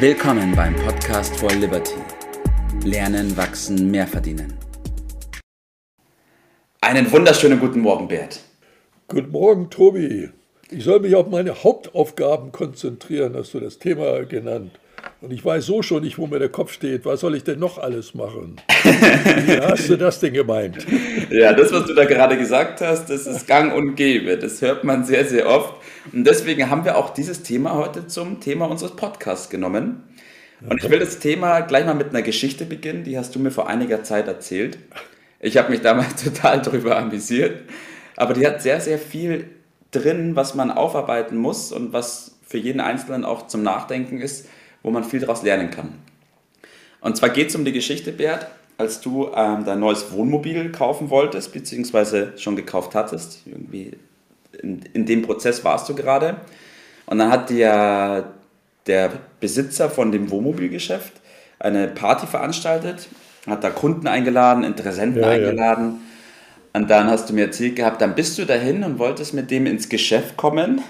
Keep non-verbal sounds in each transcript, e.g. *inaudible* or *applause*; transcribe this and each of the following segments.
Willkommen beim Podcast for Liberty. Lernen, wachsen, mehr verdienen. Einen wunderschönen guten Morgen, Bert. Guten Morgen, Tobi. Ich soll mich auf meine Hauptaufgaben konzentrieren, hast du das Thema genannt. Und ich weiß so schon nicht, wo mir der Kopf steht. Was soll ich denn noch alles machen? *laughs* Wie hast du das denn gemeint? Ja, das, was du da gerade gesagt hast, das ist gang und gäbe. Das hört man sehr, sehr oft. Und deswegen haben wir auch dieses Thema heute zum Thema unseres Podcasts genommen. Und ich will das Thema gleich mal mit einer Geschichte beginnen, die hast du mir vor einiger Zeit erzählt. Ich habe mich damals *laughs* total darüber amüsiert, aber die hat sehr, sehr viel drin, was man aufarbeiten muss und was für jeden Einzelnen auch zum Nachdenken ist, wo man viel daraus lernen kann. Und zwar geht es um die Geschichte, Bert, als du ähm, dein neues Wohnmobil kaufen wolltest, beziehungsweise schon gekauft hattest. Irgendwie in, in dem Prozess warst du gerade. Und dann hat dir der Besitzer von dem Wohnmobilgeschäft eine Party veranstaltet, hat da Kunden eingeladen, Interessenten ja, eingeladen. Ja. Und dann hast du mir erzählt gehabt, dann bist du dahin und wolltest mit dem ins Geschäft kommen.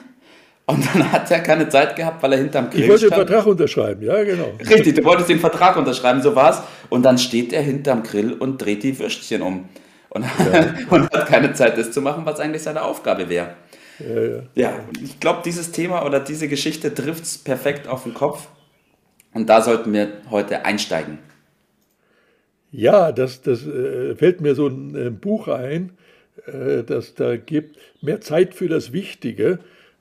Und dann hat er keine Zeit gehabt, weil er hinterm Grill Ich wollte stand. den Vertrag unterschreiben, ja, genau. Richtig, du wolltest den Vertrag unterschreiben, so war's. Und dann steht er hinterm Grill und dreht die Würstchen um. Und, ja. *laughs* und hat keine Zeit, das zu machen, was eigentlich seine Aufgabe wäre. Ja, ja. ja, ich glaube, dieses Thema oder diese Geschichte trifft es perfekt auf den Kopf. Und da sollten wir heute einsteigen. Ja, das, das äh, fällt mir so ein äh, Buch ein, äh, das da gibt, mehr Zeit für das Wichtige.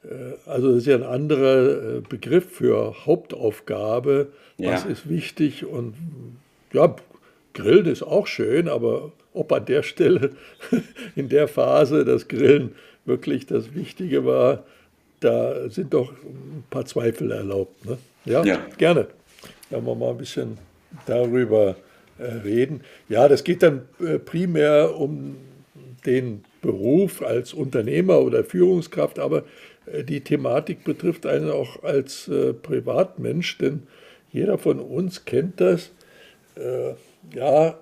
Äh, also das ist ja ein anderer äh, Begriff für Hauptaufgabe. Ja. Was ist wichtig? Und ja, Grillen ist auch schön, aber ob an der Stelle, *laughs* in der Phase das Grillen wirklich das Wichtige war, da sind doch ein paar Zweifel erlaubt. Ne? Ja, ja, gerne. Wenn wir mal ein bisschen darüber äh, reden. Ja, das geht dann primär um den Beruf als Unternehmer oder Führungskraft, aber äh, die Thematik betrifft einen auch als äh, Privatmensch, denn jeder von uns kennt das. Äh, ja,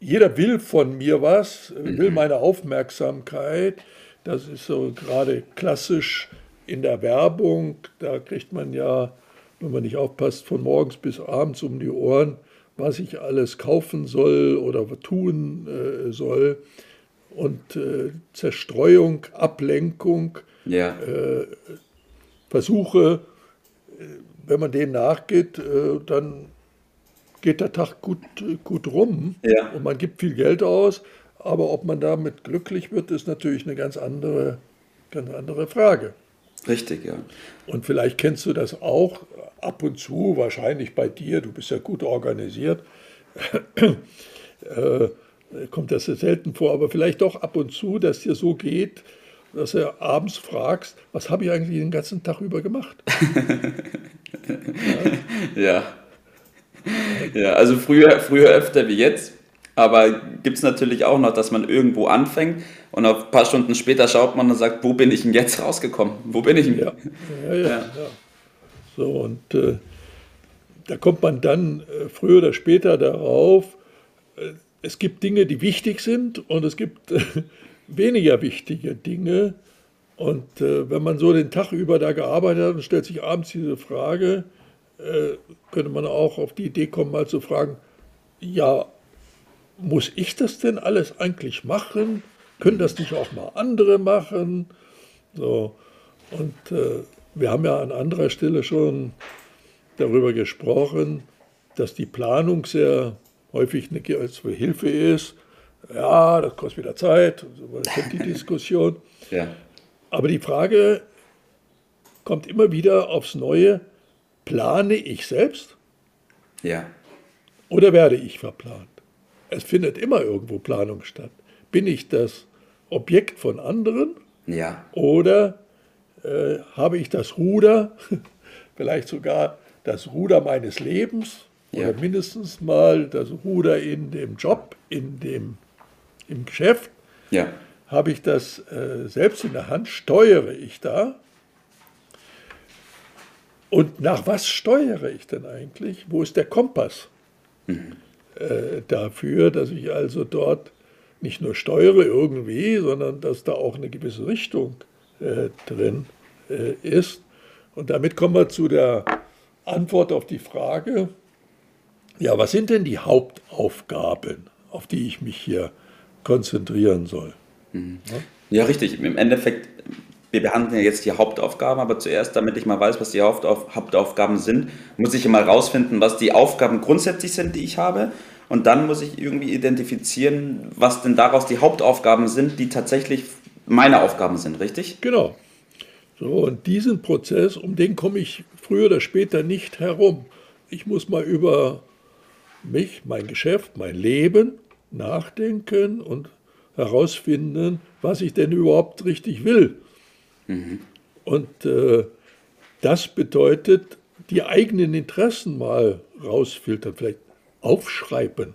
jeder will von mir was, will *clears throat* meine Aufmerksamkeit. Das ist so gerade klassisch in der Werbung. Da kriegt man ja, wenn man nicht aufpasst, von morgens bis abends um die Ohren, was ich alles kaufen soll oder tun äh, soll. Und äh, Zerstreuung, Ablenkung, ja. äh, Versuche, äh, wenn man denen nachgeht, äh, dann geht der Tag gut, gut rum ja. und man gibt viel Geld aus. Aber ob man damit glücklich wird, ist natürlich eine ganz andere, ganz andere Frage. Richtig, ja. Und vielleicht kennst du das auch ab und zu, wahrscheinlich bei dir, du bist ja gut organisiert, *clears throat* äh, kommt das selten vor, aber vielleicht doch ab und zu, dass dir so geht, dass du abends fragst, was habe ich eigentlich den ganzen Tag über gemacht? ja. *laughs* ja. Ja, also früher, früher öfter wie jetzt. Aber gibt es natürlich auch noch, dass man irgendwo anfängt und ein paar Stunden später schaut man und sagt, wo bin ich denn jetzt rausgekommen? Wo bin ich denn? Ja, ja, ja. ja. So, und äh, da kommt man dann äh, früher oder später darauf, äh, es gibt Dinge, die wichtig sind und es gibt äh, *laughs* weniger wichtige Dinge. Und äh, wenn man so den Tag über da gearbeitet hat und stellt sich abends diese Frage, äh, könnte man auch auf die Idee kommen, mal zu fragen, ja, muss ich das denn alles eigentlich machen? Können das nicht auch mal andere machen? So. Und äh, wir haben ja an anderer Stelle schon darüber gesprochen, dass die Planung sehr häufig eine Hilfe ist ja, das kostet wieder Zeit, man kennt die *laughs* Diskussion. ja. Aber die Frage kommt immer wieder aufs Neue, plane ich selbst? Ja. Oder werde ich verplant? Es findet immer irgendwo Planung statt. Bin ich das Objekt von anderen? Ja. Oder äh, habe ich das Ruder, *laughs* vielleicht sogar das Ruder meines Lebens ja. oder mindestens mal das Ruder in dem Job, in dem im Geschäft, ja. habe ich das äh, selbst in der Hand, steuere ich da. Und nach was steuere ich denn eigentlich? Wo ist der Kompass mhm. äh, dafür, dass ich also dort nicht nur steuere irgendwie, sondern dass da auch eine gewisse Richtung äh, drin äh, ist. Und damit kommen wir zu der Antwort auf die Frage, ja, was sind denn die Hauptaufgaben, auf die ich mich hier konzentrieren soll? Mhm. Ja, richtig. Im Endeffekt, wir behandeln ja jetzt die Hauptaufgaben, aber zuerst, damit ich mal weiß, was die Hauptauf Hauptaufgaben sind, muss ich mal rausfinden, was die Aufgaben grundsätzlich sind, die ich habe. Und dann muss ich irgendwie identifizieren, was denn daraus die Hauptaufgaben sind, die tatsächlich meine Aufgaben sind, richtig? Genau. So, und diesen Prozess, um den komme ich früher oder später nicht herum. Ich muss mal über mich, mein Geschäft, mein Leben nachdenken und herausfinden, was ich denn überhaupt richtig will. Mhm. Und äh, das bedeutet, die eigenen Interessen mal rausfiltern, vielleicht aufschreiben.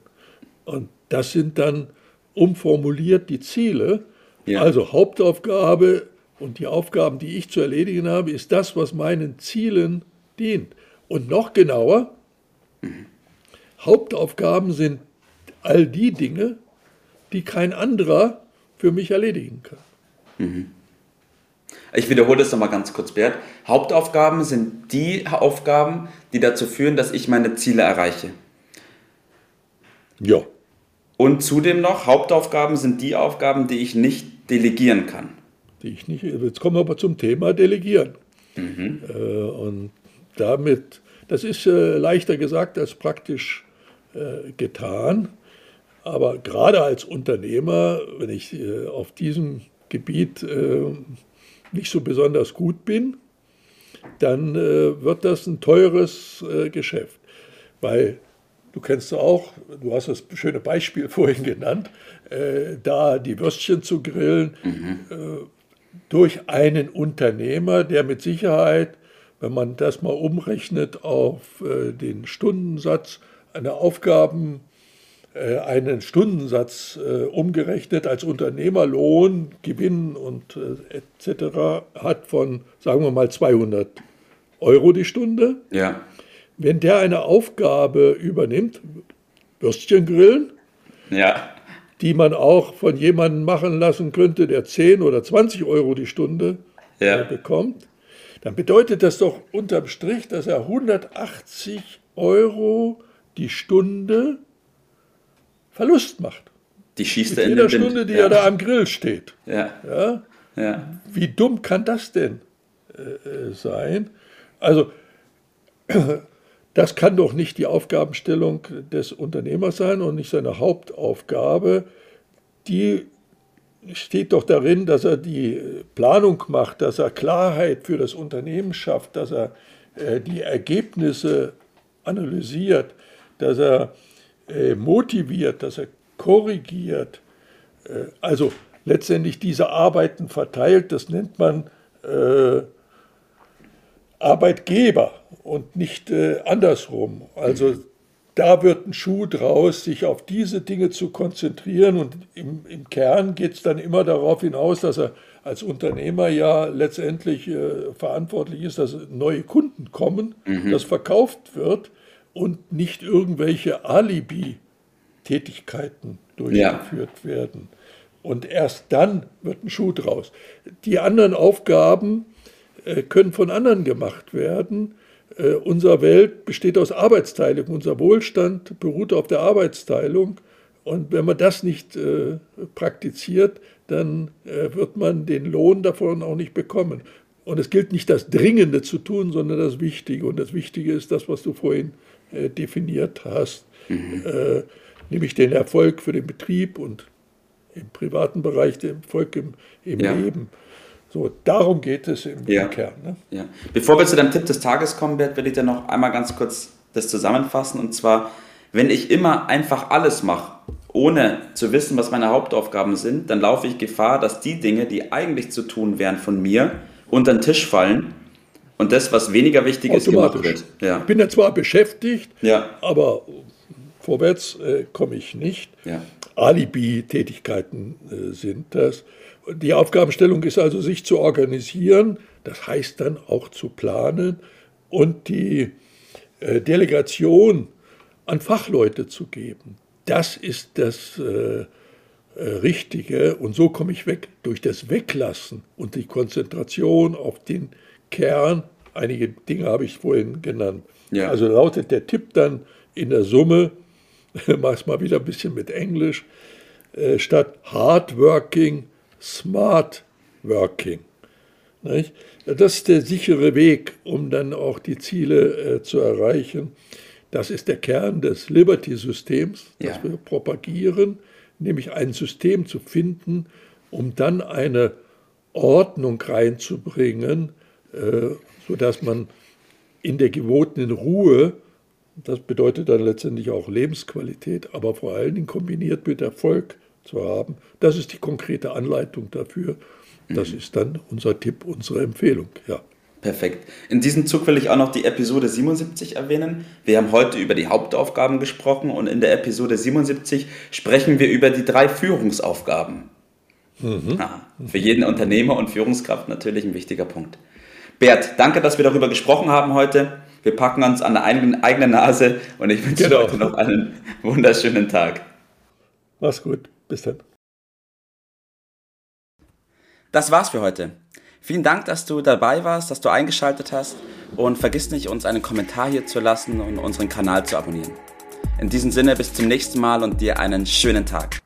Und das sind dann umformuliert die Ziele. Ja. Also Hauptaufgabe und die Aufgaben, die ich zu erledigen habe, ist das, was meinen Zielen dient. Und noch genauer. Hauptaufgaben sind all die Dinge, die kein anderer für mich erledigen kann. Mhm. Ich wiederhole das nochmal ganz kurz, Bert. Hauptaufgaben sind die Aufgaben, die dazu führen, dass ich meine Ziele erreiche. Ja. Und zudem noch, Hauptaufgaben sind die Aufgaben, die ich nicht delegieren kann. Die ich nicht, jetzt kommen wir aber zum Thema Delegieren. Mhm. Äh, und damit, das ist äh, leichter gesagt als praktisch getan. Aber gerade als Unternehmer, wenn ich äh, auf diesem Gebiet äh, nicht so besonders gut bin, dann äh, wird das ein teures äh, Geschäft. Weil du kennst auch, du hast das schöne Beispiel *laughs* vorhin genannt, äh, da die Würstchen zu grillen mhm. Äh, durch einen Unternehmer, der mit Sicherheit, wenn man das mal umrechnet auf äh, den Stundensatz, eine Aufgaben äh, einen Stundensatz äh, umgerechnet als Unternehmerlohn, Gewinn und äh, etc. hat von, sagen wir mal, 200 Euro die Stunde. Ja. Wenn der eine Aufgabe übernimmt, Würstchen grillen, ja. die man auch von jemandem machen lassen könnte, der 10 oder 20 Euro die Stunde ja. bekommt, dann bedeutet das doch unterm Strich, dass er 180 Euro die Stunde Verlust macht. Die schießt Mit er in jeder den Stunde, die ja. er da am Grill steht. Ja. ja. ja. Wie dumm kann das denn äh, sein? Also, *clears throat* das kann doch nicht die Aufgabenstellung des Unternehmers sein und nicht seine Hauptaufgabe. Die steht doch darin, dass er die Planung macht, dass er Klarheit für das Unternehmen schafft, dass er äh, die Ergebnisse analysiert, dass er äh, motiviert, dass er korrigiert, äh, also letztendlich diese Arbeiten verteilt, das nennt man äh, Arbeitgeber und nicht äh, andersrum. Also da wird ein Schuh draus, sich auf diese Dinge zu konzentrieren und im, im Kern geht es dann immer darauf hinaus, dass er als Unternehmer ja letztendlich äh, verantwortlich ist, dass neue Kunden kommen, mhm. dass verkauft wird und nicht irgendwelche Alibi-Tätigkeiten durchgeführt ja. werden. Und erst dann wird ein Schuh draus. Die anderen Aufgaben äh, können von anderen gemacht werden. Äh, unsere Welt besteht aus Arbeitsteilung. Unser Wohlstand beruht auf der Arbeitsteilung. Und wenn man das nicht äh, praktiziert, dann äh, wird man den Lohn davon auch nicht bekommen. Und es gilt nicht das Dringende zu tun, sondern das Wichtige. Und das Wichtige ist das, was du vorhin äh, definiert hast, mhm. äh, nämlich den Erfolg für den Betrieb und im privaten Bereich den Erfolg im, im ja. Leben. So, darum geht es im, ja. Kern. Ne? Ja. Bevor wir zu deinem Tipp des Tages kommen, Bert, will ich dir noch einmal ganz kurz das zusammenfassen. Und zwar, wenn ich immer einfach alles mache, ohne zu wissen, was meine Hauptaufgaben sind, dann laufe ich Gefahr, dass die Dinge, die eigentlich zu tun wären von mir, unter den Tisch fallen und das, was weniger wichtig ist, gemacht wird. Ja. Ich bin ja zwar beschäftigt, ja. aber vorwärts äh, komme ich nicht. Ja. Alibi-Tätigkeiten äh, sind das. Die Aufgabenstellung ist also, sich zu organisieren, das heißt dann auch zu planen und die äh, Delegation an Fachleute zu geben. Das ist das äh, äh, Richtige und so komme ich weg durch das Weglassen und die Konzentration auf den Kern einige Dinge habe ich vorhin genannt. Ja. Also lautet der Tipp dann in der Summe, *laughs* mach es mal wieder ein bisschen mit Englisch, äh, statt hard working, smart working. Nicht? Das ist der sichere Weg, um dann auch die Ziele äh, zu erreichen. Das ist der Kern des Liberty-Systems, das ja. wir propagieren, nämlich ein System zu finden, um dann eine Ordnung reinzubringen, äh, sodass man in der gebotenen Ruhe, das bedeutet dann letztendlich auch Lebensqualität, aber vor allen Dingen kombiniert mit Erfolg zu haben. Das ist die konkrete Anleitung dafür. Das mhm. ist dann unser Tipp, unsere Empfehlung, ja. Perfekt. In diesem Zug will ich auch noch die Episode 77 erwähnen. Wir haben heute über die Hauptaufgaben gesprochen und in der Episode 77 sprechen wir über die drei Führungsaufgaben. Mhm. Ja, für jeden Unternehmer und Führungskraft natürlich ein wichtiger Punkt. Bert, danke, dass wir darüber gesprochen haben heute. Wir packen uns an der eigenen, eigenen Nase und ich wünsche genau. dir heute noch einen wunderschönen Tag. Mach's gut. Bis dann. Das war's für heute. Vielen Dank, dass du dabei warst, dass du eingeschaltet hast und vergiss nicht, uns einen Kommentar hier zu lassen und unseren Kanal zu abonnieren. In diesem Sinne bis zum nächsten Mal und dir einen schönen Tag.